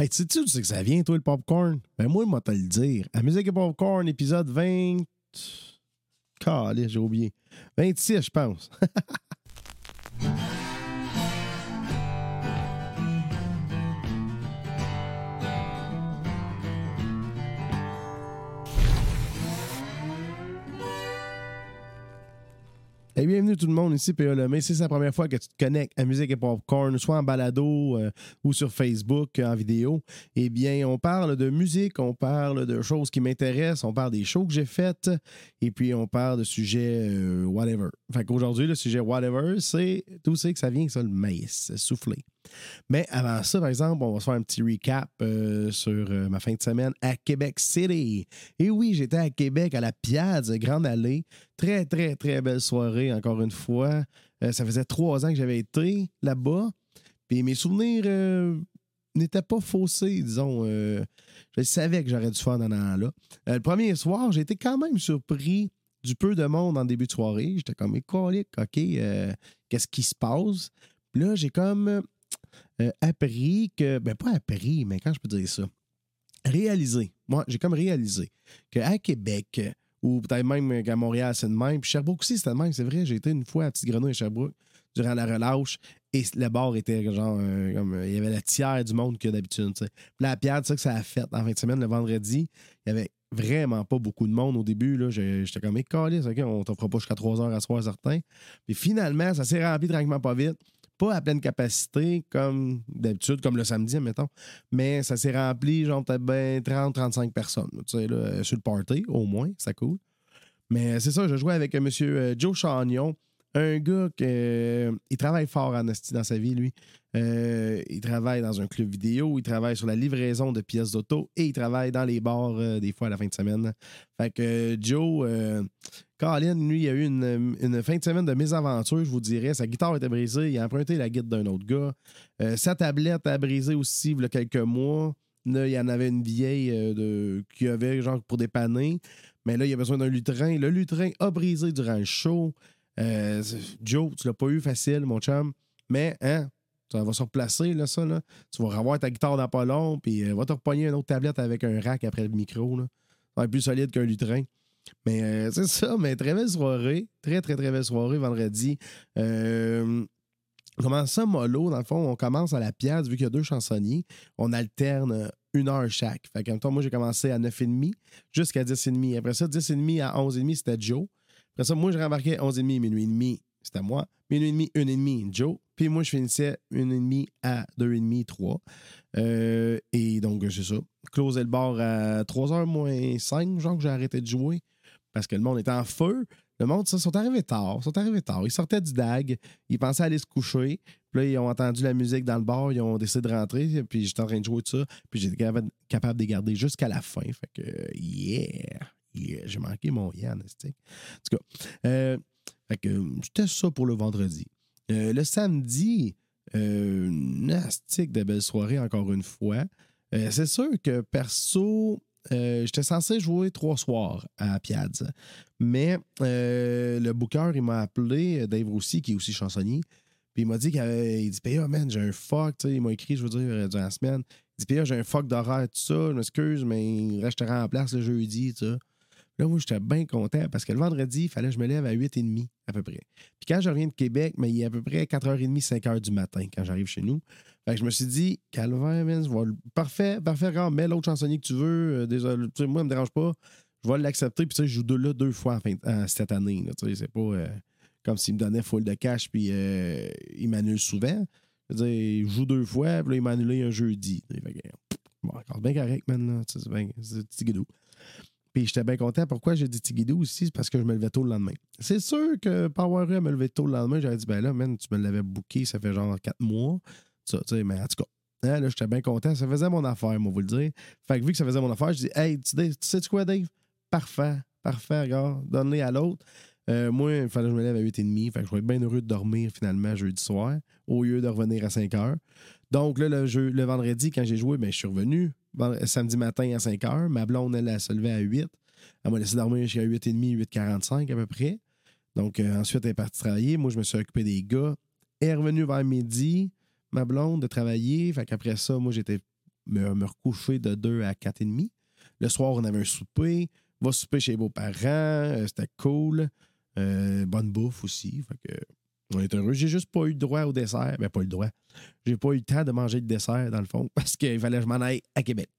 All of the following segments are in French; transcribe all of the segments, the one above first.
Hey, tu sais-tu où c'est que ça vient, toi, le popcorn? Ben, moi, moi, te le dire. À et Popcorn, épisode 20. Calé, j'ai oublié. 26, je pense. Et bienvenue tout le monde, ici P.A. Lemay. Si c'est la première fois que tu te connectes à Musique et Popcorn, soit en balado euh, ou sur Facebook euh, en vidéo, eh bien, on parle de musique, on parle de choses qui m'intéressent, on parle des shows que j'ai faites, et puis on parle de sujets euh, whatever. Fait qu'aujourd'hui, le sujet whatever, c'est tout c'est que ça vient ça, le maïs, soufflé. Mais avant ça, par exemple, on va se faire un petit recap euh, sur euh, ma fin de semaine à Québec City. Et oui, j'étais à Québec, à la Piazza Grande Allée. Très, très, très belle soirée, encore une fois. Euh, ça faisait trois ans que j'avais été là-bas. Puis mes souvenirs n'étaient pas faussés, disons. je savais que j'aurais dû faire dans là. le premier soir, j'ai été quand même surpris du peu de monde en début de soirée. J'étais comme écolique, OK, qu'est-ce qui se passe? Puis là, j'ai comme euh, appris que, ben pas appris, mais quand je peux dire ça, réalisé, moi j'ai comme réalisé qu'à Québec, ou peut-être même qu'à Montréal, c'est de même, puis Sherbrooke aussi, c'était de même, c'est vrai, j'ai été une fois à Petite Grenouille à Sherbrooke durant la relâche, et le bar était genre, euh, comme, il y avait la tiers du monde que d'habitude, tu sais. la pierre, c'est ça que ça a fait en fin de semaine, le vendredi, il y avait vraiment pas beaucoup de monde au début. Là, j'étais comme, écalé, OK, on t'offre pas jusqu'à 3 heures à soir certain. Puis finalement, ça s'est rempli tranquillement pas vite pas à pleine capacité comme d'habitude, comme le samedi, mettons, mais ça s'est rempli, genre peut-être ben 30-35 personnes, tu sais, là, sur le party, au moins, ça cool. Mais c'est ça, je jouais avec euh, M. Euh, Joe Chagnon, un gars qui euh, il travaille fort en dans sa vie, lui. il travaille dans un club vidéo, il travaille sur la livraison de pièces d'auto et il travaille dans les bars des fois à la fin de semaine. Fait que Joe, Colin, lui, il a eu une, fin de semaine de mésaventure, je vous dirais. Sa guitare était brisée, il a emprunté la guitare d'un autre gars. Euh, sa tablette a brisé aussi il y a quelques mois. Là, il y en avait une vieille euh, de, qui avait genre pour dépanner. Mais là, il a besoin d'un lutrin. Le lutrin a brisé durant le show. Euh, Joe, tu l'as pas eu facile, mon chum. Mais, hein, ça va se replacer, là, ça. Là. Tu vas revoir ta guitare dans pas puis va te repogner une autre tablette avec un rack après le micro. Là. Ça va être plus solide qu'un lutrin. Mais euh, c'est ça, mais très belle soirée. Très, très, très belle soirée vendredi. Euh, ça mollo. Dans le fond, on commence à la pièce, vu qu'il y a deux chansonniers. On alterne une heure chaque. Fait qu'en même temps, moi, j'ai commencé à 9h30 jusqu'à 10h30. Après ça, 10h30 à 11h30, c'était Joe. Moi, je rembarquais 11h30, minuit et demi, c'était moi. Minuit et demi, 1h30, Joe. Puis moi, je finissais 1h30 à 2h30, 3. Euh, et donc, c'est ça. Closer le bar à 3h moins 5, genre que j'ai arrêté de jouer parce que le monde était en feu. Le monde, ça, sont arrivés tard. sont arrivés tard. Ils sortaient du DAG. Ils pensaient aller se coucher. Puis là, ils ont entendu la musique dans le bar. Ils ont décidé de rentrer. Puis j'étais en train de jouer tout ça. Puis j'étais capable de garder jusqu'à la fin. Fait que, yeah. J'ai manqué mon Yann. En tout cas, euh, fait c'était ça pour le vendredi. Euh, le samedi, euh, nastique de belle soirée encore une fois. Euh, c'est sûr que perso, euh, j'étais censé jouer trois soirs à Piazza. Mais euh, le booker, il m'a appelé, Dave Roussy, qui est aussi chansonnier. Puis il m'a dit qu'il dit man, j'ai un fuck. il m'a écrit, je veux dire, euh, durant la semaine. Il dit Paya, j'ai un fuck d'horaire, tout ça. Je m'excuse, mais il restera en place le jeudi, ça. Là, moi, j'étais bien content parce que le vendredi, il fallait que je me lève à 8h30 à peu près. Puis quand je reviens de Québec, mais il est à peu près 4h30, 5h du matin quand j'arrive chez nous. Fait que je me suis dit, Calvaire, parfait, parfait, regarde, mets l'autre chansonnier que tu veux. Euh, désolé, moi, ça me dérange pas. Je vais l'accepter. Puis tu sais, je joue deux, là deux fois cette année. Tu sais, c'est pas euh, comme s'il me donnait full de cash puis euh, il m'annule souvent. Je veux dire, je joue deux fois, puis là, il m'a annulé un jeudi. Fait bon, encore bien correct, man. C'est petit guidou. Puis j'étais bien content. Pourquoi j'ai dit Tigidou aussi? C'est parce que je me levais tôt le lendemain. C'est sûr que Power me levait tôt le lendemain. J'avais dit, ben là, man, tu me l'avais booké, ça fait genre quatre mois. Ça, tu sais, mais en tout cas, hein, là, j'étais bien content. Ça faisait mon affaire, moi, vous le dire. Fait que vu que ça faisait mon affaire, je dis, hey, tu, sais quoi, Dave? Parfait, parfait, regarde, donne-les à l'autre. Euh, moi, il fallait que je me lève à 8h30. Fait que je vais bien heureux de dormir finalement jeudi soir au lieu de revenir à 5 h. Donc là, le, le vendredi, quand j'ai joué, ben, je suis revenu samedi matin à 5 h. Ma blonde, elle, elle se levait à 8. Elle m'a laissé dormir jusqu'à 8h30, 8h45 à peu près. Donc euh, ensuite, elle est partie travailler. Moi, je me suis occupé des gars. Elle est revenue vers midi, ma blonde, de travailler. Fait qu'après ça, moi, j'étais me, recoucher de 2 à 4 et demi. Le soir, on avait un souper. Va souper chez vos parents. euh, C'était cool. Euh, bonne bouffe aussi. Fait que on est heureux. J'ai juste pas eu le droit au dessert. Ben, pas eu le droit. J'ai pas eu le temps de manger le dessert, dans le fond, parce qu'il fallait que je m'en aille à Québec.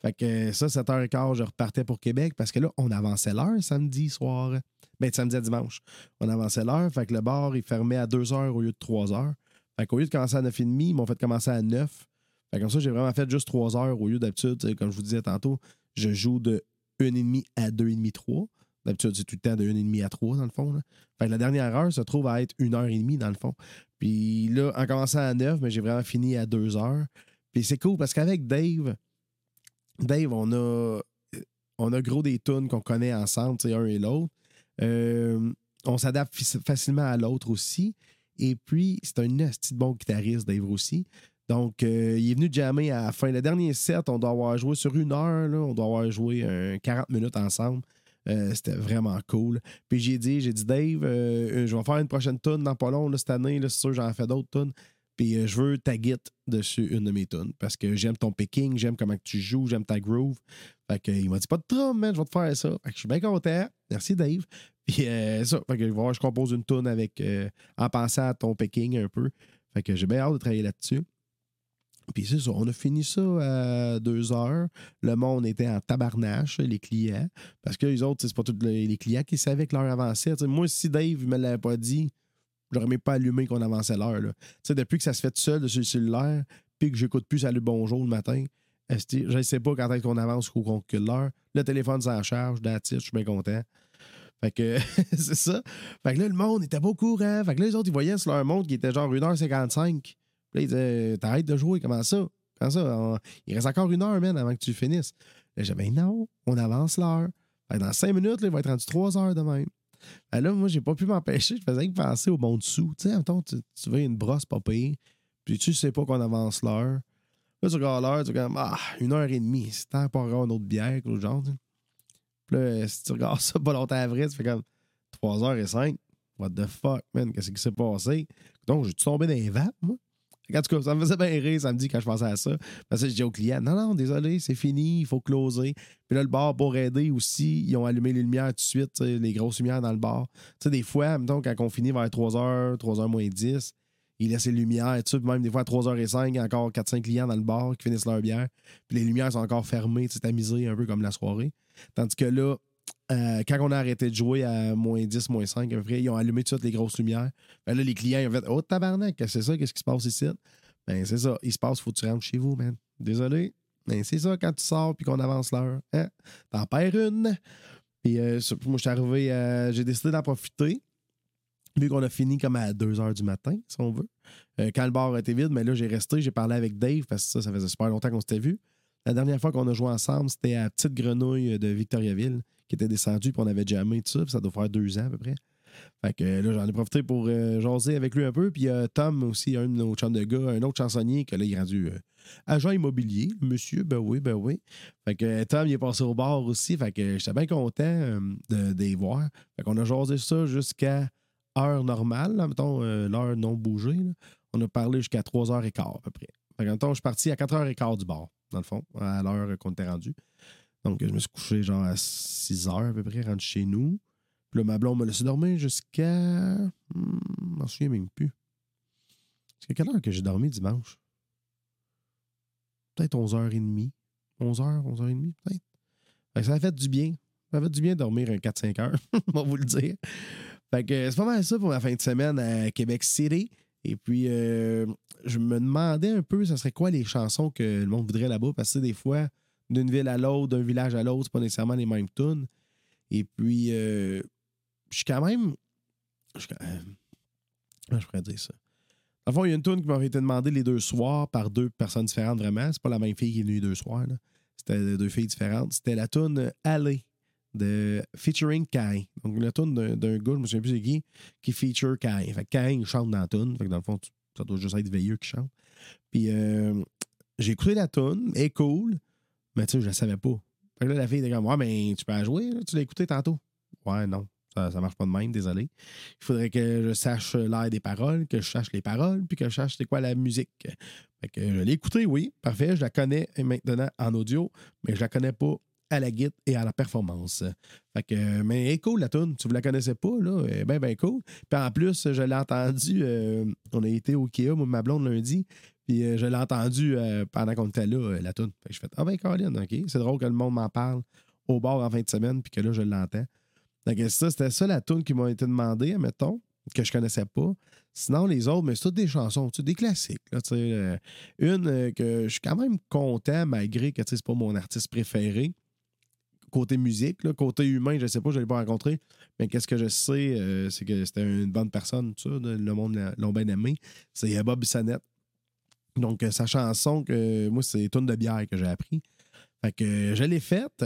Fait que ça, 7h15, je repartais pour Québec parce que là, on avançait l'heure samedi soir. Ben, de samedi à dimanche. On avançait l'heure. Fait que le bar, il fermait à 2h au lieu de 3h. Fait qu'au lieu de commencer à 9h30, ils m'ont fait commencer à 9. Fait comme ça, j'ai vraiment fait juste 3 heures au lieu d'habitude. Comme je vous disais tantôt, je joue de 1,5 à 2,5, 3. D'habitude, c'est tout le temps de 1,5 à 3, dans le fond. Là. Fait que la dernière heure se trouve à être 1h30, dans le fond. Puis là, en commençant à 9, mais j'ai vraiment fini à 2 heures. Puis c'est cool parce qu'avec Dave, Dave, on a, on a gros des tunes qu'on connaît ensemble, un et l'autre. Euh, on s'adapte facilement à l'autre aussi. Et puis, c'est un de bon guitariste, Dave aussi. Donc, euh, il est venu jammer à la fin. Le dernier set, on doit avoir joué sur une heure. là, on doit avoir joué euh, 40 minutes ensemble. Euh, C'était vraiment cool. Puis j'ai dit, j'ai dit, Dave, euh, je vais faire une prochaine tune dans pas long cette année. C'est sûr, j'en fais d'autres tunes. Puis euh, je veux ta git dessus une de mes tunes. Parce que j'aime ton picking, j'aime comment tu joues, j'aime ta groove. Fait que, il m'a dit, pas de trouble, man, je vais te faire ça. Fait que je suis bien content. Merci, Dave. Puis euh, ça, fait que je vais voir, je compose une tune avec, euh, en pensant à ton picking un peu. Fait que j'ai bien hâte de travailler là-dessus. Puis c'est ça, on a fini ça à deux heures. Le monde était en tabarnache, les clients. Parce que les autres, c'est pas tous les clients qui savaient que l'heure avançait. Moi, si Dave me l'avait pas dit, j'aurais même pas allumé qu'on avançait l'heure. depuis que ça se fait tout seul sur le cellulaire, puis que j'écoute plus Salut Bonjour le matin, je ne sais pas quand est-ce qu'on avance ou qu'on recule l'heure. Le téléphone s'en charge, it, je suis bien content. Fait que c'est ça. Fait que là, le monde était pas au courant. Fait que là, les autres, ils voyaient sur leur montre qui était genre 1h55. Puis là, ils disaient T'arrêtes de jouer, comment ça? Comment ça? Il reste encore une heure, man, avant que tu finisses. Là, j'ai dit, ben non, on avance l'heure. Dans cinq minutes, là, il va être rendu trois heures de même. Là, moi, j'ai pas pu m'empêcher. Je faisais que penser au monde sous. Tu sais, mettons, tu, tu veux une brosse pas puis tu sais pas qu'on avance l'heure. Là, tu regardes l'heure, tu regardes, ah, une heure et demie. C'est temps pour avoir une autre bière, quelque genre. Puis là, si tu regardes ça pas longtemps après, tu fais comme 3h05. What the fuck, man? Qu'est-ce qui s'est passé? Donc, j'ai tombé dans les vapes, moi. En tout cas, ça me faisait bien rire samedi quand je pensais à ça. Parce que je dis au client, non, non, désolé, c'est fini, il faut closer. Puis là, le bar, pour aider aussi, ils ont allumé les lumières tout de suite, les grosses lumières dans le bar. Tu sais, des fois, mettons, quand on finit vers 3h, 3h moins 10, ils laissent les lumières, tu sais, puis même des fois à 3h05, il y a encore 4-5 clients dans le bar qui finissent leur bière. Puis les lumières sont encore fermées, sais, tamisées un peu comme la soirée. Tandis que là, euh, quand on a arrêté de jouer à moins 10, moins 5, à peu ils ont allumé tout de suite les grosses lumières. Ben là, les clients, ils ont fait Oh, tabarnak, c'est ça? Qu'est-ce qui se passe ici? Ben, c'est ça. Il se passe, faut que tu rentres chez vous, man. Désolé. Ben, c'est ça, quand tu sors puis qu'on avance l'heure. Hein? T'en perds une. Puis, euh, moi, je suis arrivé, euh, j'ai décidé d'en profiter. Vu qu'on a fini comme à 2 h du matin, si on veut. Quand le bar était vide, mais là, j'ai resté, j'ai parlé avec Dave parce que ça, ça faisait super longtemps qu'on s'était vu. La dernière fois qu'on a joué ensemble, c'était à Petite Grenouille de Victoriaville, qui était descendu, puis on avait jamais tout ça, puis ça doit faire deux ans à peu près. Fait que euh, là, j'en ai profité pour euh, jaser avec lui un peu. Puis a Tom aussi, un de nos de gars, un autre chansonnier, que là, il est rendu euh, agent immobilier, monsieur, ben oui, ben oui. Fait que euh, Tom, il est passé au bar aussi. Fait que j'étais bien content euh, de, les voir. Fait qu'on a jasé ça jusqu'à heure normale, là, mettons, euh, l'heure non bougée. là. On a parlé jusqu'à 3h15 à peu près. Fait que, mettons, je suis parti à 4h15 du bar, dans le fond, à l'heure qu'on était rendu. Donc, je me suis couché genre à 6h à peu près, rendu chez nous. Puis là, ma blonde m'a laissé dormir jusqu'à. Hmm, je m'en souviens même plus. C'est quelle heure que j'ai dormi dimanche? Peut-être 11h30. 11h, 11h30, peut-être. Ça a fait du bien. Ça a fait du bien dormir un 4-5 heures, on va vous le dire. Fait que c'est pas mal ça pour ma fin de semaine à Québec City. Et puis, euh, je me demandais un peu, ça serait quoi les chansons que le monde voudrait là-bas, parce que des fois, d'une ville à l'autre, d'un village à l'autre, c'est pas nécessairement les mêmes tunes. Et puis, euh, je suis quand même. Je Comment je pourrais dire ça? Dans fond, il y a une tune qui m'avait été demandée les deux soirs par deux personnes différentes, vraiment. C'est pas la même fille qui est venue les deux soirs. C'était deux filles différentes. C'était la tune Alley de featuring Kai. Donc, la tune d'un gars, je me souviens plus c'est qui, qui feature Kai. Fait que Kai, il chante dans la tune. Fait que dans le fond, tu- ça doit juste être Veilleux qui chante. Puis, euh, j'ai écouté la tune, elle est cool, mais tu sais, je la savais pas. Fait que là, la fille était comme, ouais, mais tu peux la jouer, tu l'as écouté tantôt. Ouais, non. Ça, ça marche pas de même, désolé. Il faudrait que je sache l'air des paroles, que je sache les paroles, puis que je sache c'est quoi la musique. Fait que je l'ai écoutée, oui, parfait, je la connais maintenant en audio, mais je la connais pas à la guide et à la performance. Fait que, mais elle la tune. Tu ne la connaissais pas, là. Elle est bien, bien cool. Puis en plus, je l'ai entendu. euh, on a été au Kia, moi, ma blonde, lundi. Puis euh, je l'ai entendu euh, pendant qu'on était là, la tune. Fait que je fais Ah ben, Colin, OK. C'est drôle que le monde m'en parle au bord en fin de semaine, puis que là, je l'entends. Que ça, c'était ça la tune qui m'a été demandée, admettons, que je connaissais pas. Sinon, les autres, mais c'est toutes des chansons, des classiques. Là, une que je suis quand même content, malgré que c'est pas mon artiste préféré. Côté musique, là, côté humain, je sais pas, je l'ai pas rencontré. Mais qu'est-ce que je sais, euh, c'est que c'était une bonne personne, ça, le monde l'a- bien aimé. C'est Bob Bissonnette. Donc, euh, sa chanson, que moi, c'est Tourne de bière que j'ai appris. Fait que euh, je l'ai faite.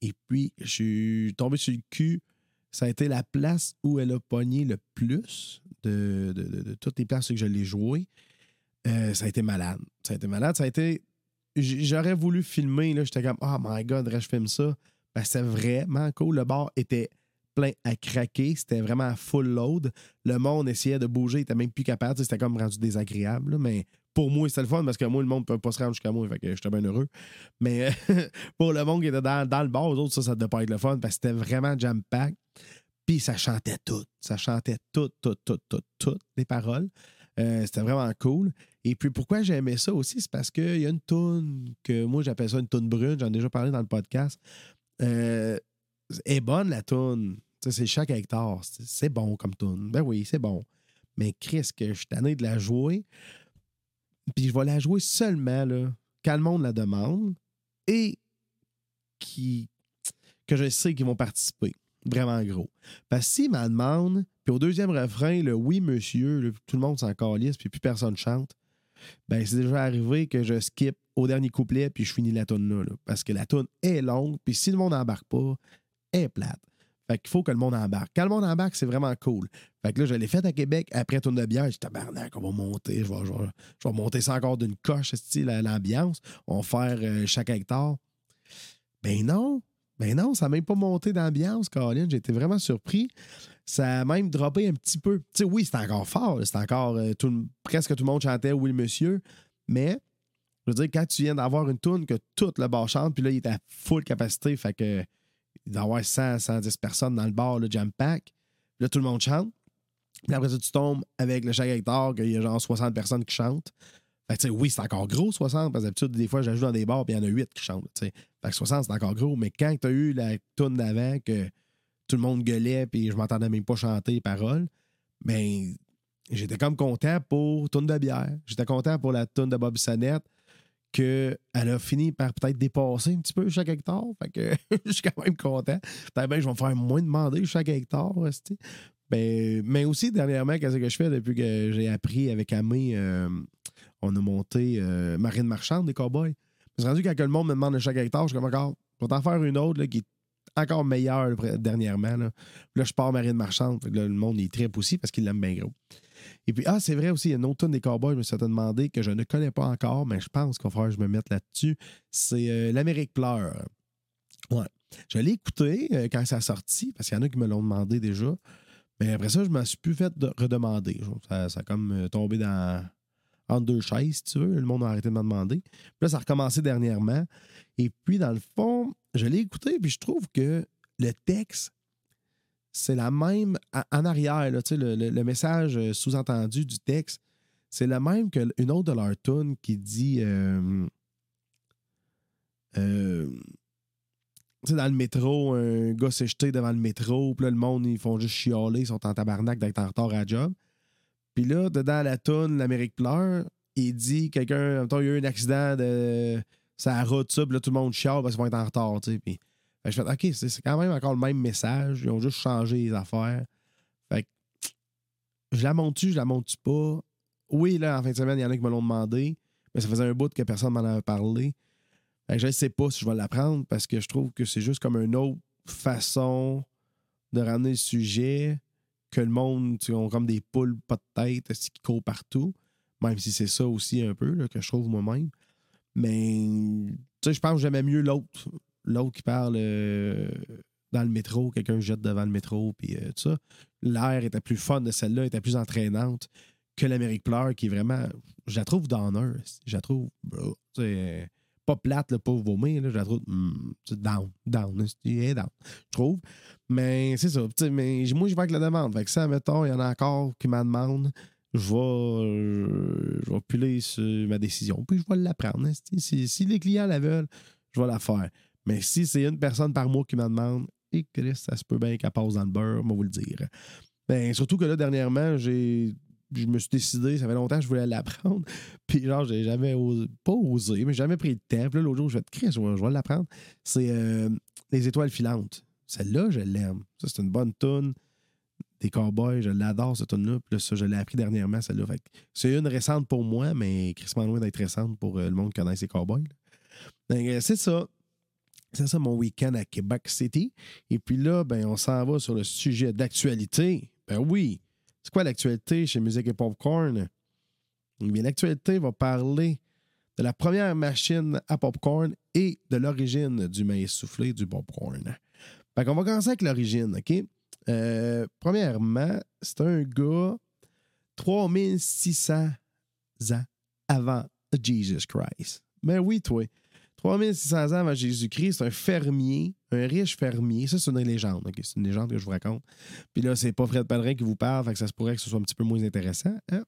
Et puis, je suis tombé sur le cul. Ça a été la place où elle a pogné le plus de, de- toutes les places que je l'ai joué. Euh, ça a été malade. Ça a été malade. Ça a été. J'aurais voulu filmer. là, J'étais comme, oh my god, je filme ça? Ben, c'était vraiment cool. Le bar était plein à craquer. C'était vraiment full load. Le monde essayait de bouger. Il était même plus capable. C'était comme rendu désagréable. Mais pour moi, c'était le fun parce que moi, le monde ne peut pas se rendre jusqu'à moi. Fait j'étais bien heureux. Mais pour le monde qui était dans, dans le bar, aux autres, ça, ça devait pas être le fun parce que c'était vraiment jam-pack. Puis ça chantait tout. Ça chantait tout, tout, tout, tout, toutes les paroles. Euh, c'était vraiment cool. Et puis pourquoi j'aimais ça aussi, c'est parce qu'il y a une toune que moi j'appelle ça une toune brune, j'en ai déjà parlé dans le podcast. Euh, est bonne la toune. C'est chaque hectare. C'est c'est bon comme toune. Ben oui, c'est bon. Mais Chris, que je suis tanné de la jouer. Puis je vais la jouer seulement là, quand le monde la demande et qui, que je sais qu'ils vont participer. Vraiment gros. Parce que s'ils m'en demandent, puis au deuxième refrain, le oui, monsieur, tout le monde s'en calisse, puis plus personne chante, ben c'est déjà arrivé que je skip au dernier couplet, puis je finis la toune là. Parce que la toune est longue, puis si le monde n'embarque pas, elle est plate. Fait qu'il faut que le monde embarque. Quand le monde embarque, c'est vraiment cool. Fait que là, je l'ai fait à Québec après tourne de bière. J'ai dit, tabarnak, on va monter. Je vais, je je monter ça encore d'une coche, l'ambiance. On va faire euh, chaque hectare. Ben non. Ben non, ça n'a même pas monté d'ambiance. J'ai été vraiment surpris. Ça a même droppé un petit peu. Tu sais, oui, c'est encore fort. C'est encore. euh, tout presque tout le monde chantait Oui, monsieur. Mais, je veux dire, quand tu viens d'avoir une tune que tout le bar chante, puis là, il est à full capacité, fait que. Il doit y avoir 100, 110 personnes dans le bar, le jam pack. Là, tout le monde chante. Puis après ça, tu tombes avec le chaque qu'il y a genre 60 personnes qui chantent. Fait que, oui, c'est encore gros, 60, parce que d'habitude, des fois, j'ajoute dans des bars, puis il y en a 8 qui chantent. Fait que 60, c'est encore gros. Mais quand tu as eu la toune d'avant, que tout le monde gueulait, puis je m'entendais même pas chanter les paroles, ben, j'étais comme content pour toune de bière. J'étais content pour la toune de Bob Sonnette, qu'elle a fini par peut-être dépasser un petit peu chaque hectare. Fait que je suis quand même content. Bien, je vais me faire moins demander chaque hectare. Ben, mais aussi, dernièrement, qu'est-ce que je fais depuis que j'ai appris avec Amé, euh, on a monté euh, Marine Marchande des Cowboys. Je me suis rendu quand le monde me demande de chaque hectare, je suis comme encore, je vais t'en faire une autre là, qui est encore meilleure dernièrement. Là. Je pars Marine Marchande. Le monde il tripe aussi parce qu'il l'aime bien gros. Et puis, ah, c'est vrai aussi, il y a une autre tonne des Cowboys, je me suis demandé que je ne connais pas encore, mais je pense qu'il va que je me mette là-dessus. C'est euh, L'Amérique pleure. Ouais. Je l'ai écouté euh, quand ça a sorti, parce qu'il y en a qui me l'ont demandé déjà. Mais après ça, je m'en suis plus fait de redemander. Ça, ça a comme tombé dans entre deux chaises, si tu veux. Le monde a arrêté de me demander. Puis là, ça a recommencé dernièrement. Et puis, dans le fond, je l'ai écouté, puis je trouve que le texte, c'est la même en arrière, là, le, le- le message euh, sous-entendu du texte, c'est le même qu'une autre de leur tune qui dit euh, euh, tu sais, dans le métro, un gars s'est jeté devant le métro, puis là, le monde, ils font juste chialer, ils sont en tabarnak d'être en retard à la job. Puis là, dedans la toune, l'Amérique pleure, il dit quelqu'un, en même temps, il y a eu un accident de sa route, ça, puis là, tout le monde chiale parce qu'ils vont être en retard, tu sais. Puis je fais, OK, c'est quand même encore le même message. Ils ont juste changé les affaires. Fait que je la monte-tu, je la monte-tu pas? Oui, là, en fin de semaine, il y en a qui me l'ont demandé, mais ça faisait un bout que personne m'en avait parlé. Fait que je ne sais pas si je vais la prendre parce que je trouve que c'est juste comme une autre façon de ramener le sujet que le monde, tu sais, ont comme des poules pas de tête qui courent partout? Même si c'est ça aussi un peu que je trouve moi-même. Mais tu sais, je pense que j'aimais mieux l'autre. L'autre qui parle euh, dans le métro, quelqu'un jette devant le métro, puis euh, tout ça. L'air était plus fun de celle-là, était plus entraînante que l'Amérique pleure, qui est vraiment, je la trouve downer. Je la trouve, c'est pas plate, là, pas vomir, là, je la trouve mm, down, down, down, je trouve. Mais c'est ça, mais moi, je vais avec la demande. Fait que ça, mettons, il y en a encore qui m'en demandent, je vais, euh, je piler sur ma décision, puis je vais la prendre. Si, si les clients la veulent, je vais la faire. Mais si c'est une personne par mois qui me demande, et Chris, ça se peut bien qu'elle passe dans le beurre, moi vous le dire. Ben, surtout que là, dernièrement, j'ai. Je me suis décidé, ça fait longtemps que je voulais l'apprendre. Puis genre, j'ai jamais osé, pas osé, mais jamais pris le temps. Puis là, l'autre jour, je vais te vais, je vais l'apprendre. C'est euh, Les étoiles filantes. Celle-là, je l'aime. Ça, c'est une bonne toune des cowboys. Je l'adore, cette tune-là. Puis là, ça, je l'ai appris dernièrement, celle-là. C'est une récente pour moi, mais crissement loin d'être récente pour euh, le monde qui connaît ces cowboys. C'est ça. C'est ça mon week-end à Québec City. Et puis là, ben, on s'en va sur le sujet d'actualité. Ben oui. C'est quoi l'actualité chez Musique et Popcorn? Eh bien, l'actualité va parler de la première machine à popcorn et de l'origine du maïs soufflé du popcorn. Fait qu'on va commencer avec l'origine, OK? Euh, premièrement, c'est un gars 3600 ans avant Jesus Christ. Mais oui, toi. 3600 ans avant Jésus-Christ, un fermier, un riche fermier. Ça, c'est une légende. C'est une légende que je vous raconte. Puis là, c'est pas Fred Pellerin qui vous parle, que ça se pourrait que ce soit un petit peu moins intéressant. Hein?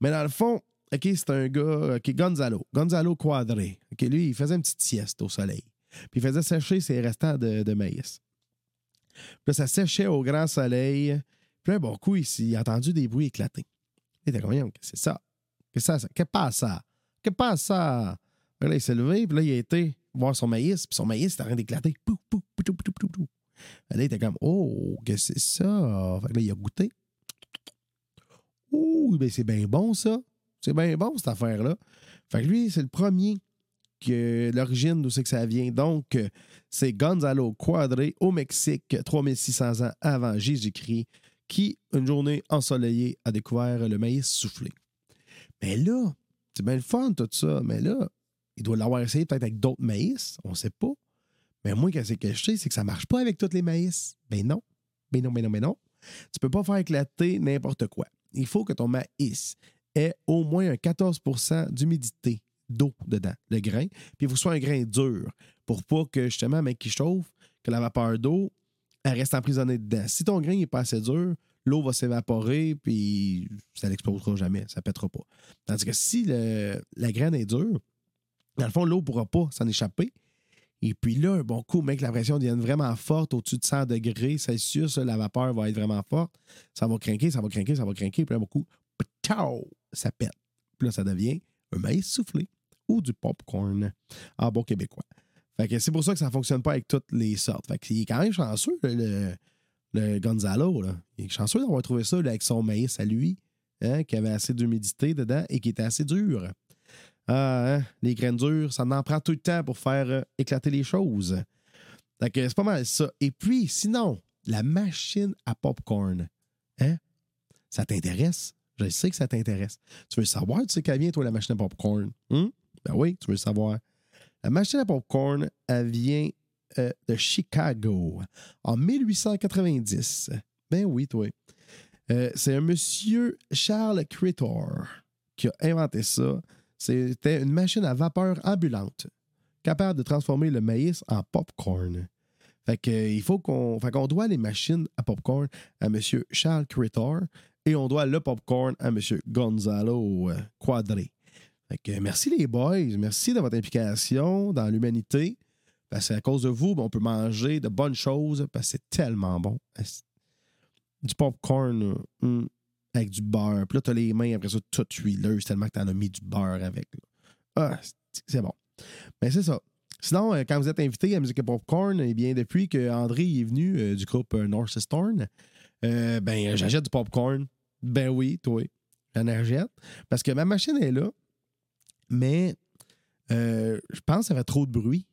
Mais dans le fond, OK, c'est un gars, OK, Gonzalo, Gonzalo Quadré. Lui, il faisait une petite sieste au soleil. Puis il faisait sécher ses restants de, maïs. Puis là, ça séchait au grand soleil. Puis un bon coup, il, a entendu des bruits éclater. Il était comme, c'est ça? Que ça? Qu'est-ce que ça? Qu'est-ce que ça? Là, il s'est levé, puis là, il a été voir son maïs, puis son maïs était en train d'éclater. Là, il était comme, oh, qu'est-ce que c'est ça? Fait que là, il a goûté. Ouh, ben c'est bien bon, ça. C'est bien bon, cette affaire-là. Fait que lui, c'est le premier que l'origine d'où c'est que ça vient. Donc, c'est Gonzalo Quadre au Mexique, 3600 ans avant Jésus-Christ, qui, une journée ensoleillée, a découvert le maïs soufflé. Mais là, c'est bien le fun, tout ça. Mais là, il doit l'avoir essayé peut-être avec d'autres maïs, on ne sait pas. Mais moi, ce que je sais, c'est que ça ne marche pas avec tous les maïs. Ben non. Ben non, ben non, ben non. Tu ne peux pas faire éclater n'importe quoi. Il faut que ton maïs ait au moins un 14% d'humidité d'eau dedans, le grain. Puis il faut que ce soit un grain dur pour pas que justement, mec qui chauffe, que la vapeur d'eau, elle reste emprisonnée dedans. Si ton grain n'est pas assez dur, l'eau va s'évaporer, puis ça n'explosera jamais, ça ne pètera pas. Tandis que si la graine est dure, dans le fond, l'eau ne pourra pas s'en échapper. Et puis là, un bon coup, mec, la pression devient vraiment forte, au-dessus de 100 degrés Celsius, la vapeur va être vraiment forte. Ça va craquer, ça va craquer, ça va craquer. Puis là, un bon coup, ça pète. Puis là, ça devient un maïs soufflé ou du popcorn en bon québécois. Fait que c'est pour ça que ça ne fonctionne pas avec toutes les sortes. Fait qu'il est quand même chanceux, le, Gonzalo. Il est chanceux d'avoir trouvé ça avec son maïs à lui, hein, qui avait assez d'humidité dedans et qui était assez dur. Ah, hein, les graines dures, ça en prend tout le temps pour faire euh, éclater les choses. Donc, c'est pas mal ça. Et puis, sinon, la machine à popcorn, hein? Ça t'intéresse? Je sais que ça t'intéresse. Tu veux savoir, tu sais qu'elle vient, toi, la machine à popcorn? Hein? Ben oui, tu veux savoir. La machine à popcorn, elle vient euh, de Chicago en 1890. Ben oui, toi. Euh, c'est un monsieur Charles Critor qui a inventé ça. C'était une machine à vapeur ambulante, capable de transformer le maïs en popcorn. Fait que, il faut qu'on. Fait qu'on doit les machines à popcorn à M. Charles Critor et on doit le popcorn à M. Gonzalo euh, Quadré. Fait que merci les boys, merci de votre implication dans l'humanité. Parce qu'à cause de vous, ben, on peut manger de bonnes choses parce que c'est tellement bon. Du popcorn, hum, avec du beurre. Puis là, tu as les mains après ça toutes huileuses tellement que tu as mis du beurre avec. Ah, c'est bon. Mais c'est ça. Sinon, euh, quand vous êtes invité à Musique Popcorn, eh bien, depuis que André est venu euh, du groupe euh, North Storm, ben, j'achète du popcorn. Ben oui, toi. J'en achète. Parce que ma machine est là, mais je pense que ça fait trop de bruit.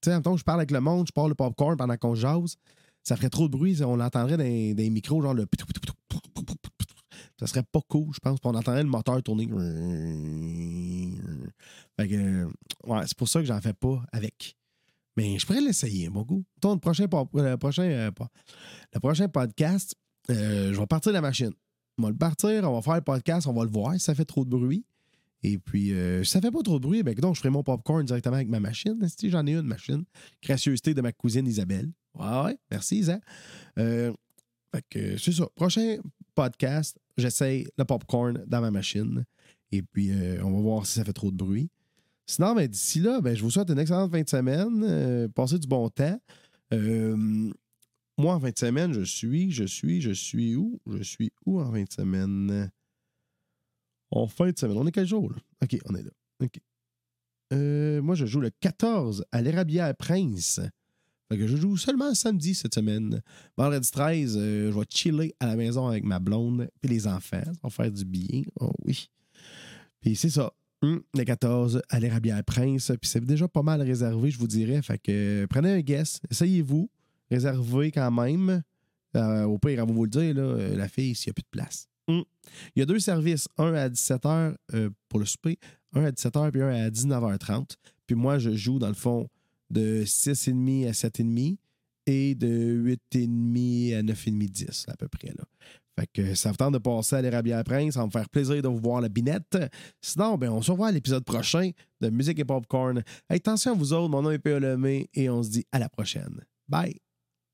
Tu sais, en je parle avec le monde, je parle le popcorn pendant qu'on jase. Ça ferait trop de bruit. On l'entendrait dans, dans les micros, genre le ça serait pas cool, je pense. qu'on entendrait le moteur tourner. Fait que, ouais, c'est pour ça que j'en fais pas avec. Mais je pourrais l'essayer, mon goût. Le prochain, le prochain, euh, le prochain podcast, euh, je vais partir de la machine. On va le partir, on va faire le podcast, on va le voir si ça fait trop de bruit. Et puis, euh, si ça fait pas trop de bruit, ben, donc, je ferai mon popcorn directement avec ma machine. J'en ai une machine. Gracieuseté de ma cousine Isabelle. Ouais, ouais. Merci, Isa. Euh, fait que c'est ça. Prochain podcast, j'essaye le popcorn dans ma machine. Et puis, euh, on va voir si ça fait trop de bruit. Sinon, ben, d'ici là, ben, je vous souhaite une excellente fin de semaine. passez du bon temps. moi, en fin de semaine, je suis, je suis, je suis où? Je suis où en fin de semaine? en fin de semaine. On est quel jour, là? OK, on est là. OK. Euh, moi, je joue le 14 à l'Érabière Prince. Fait que je joue seulement samedi cette semaine. Vendredi 13, euh, je vais chiller à la maison avec ma blonde et les enfants. On va faire du bien. Oh oui. Puis c'est ça. Hum, le 14 à l'Érabière Prince. Puis c'est déjà pas mal réservé, je vous dirais. Fait que prenez un guess. Essayez-vous. Réservez quand même. Euh, au pire, va vous le dire, là, la fille, s'il n'y a plus de place. Hum. Il y a deux services, un à 17h euh, pour le souper, un à 17h puis un à 19h30. Puis moi, je joue dans le fond de 6,5 à 7,5 et de 8,5 à 9,5, 10 à peu près. Là. Fait que ça vous tente de passer à l'Érabière Prince. Ça va me faire plaisir de vous voir la binette. Sinon, ben, on se revoit à l'épisode prochain de Musique et Popcorn. Attention à vous autres, mon nom est P.A. Lemay et on se dit à la prochaine. Bye!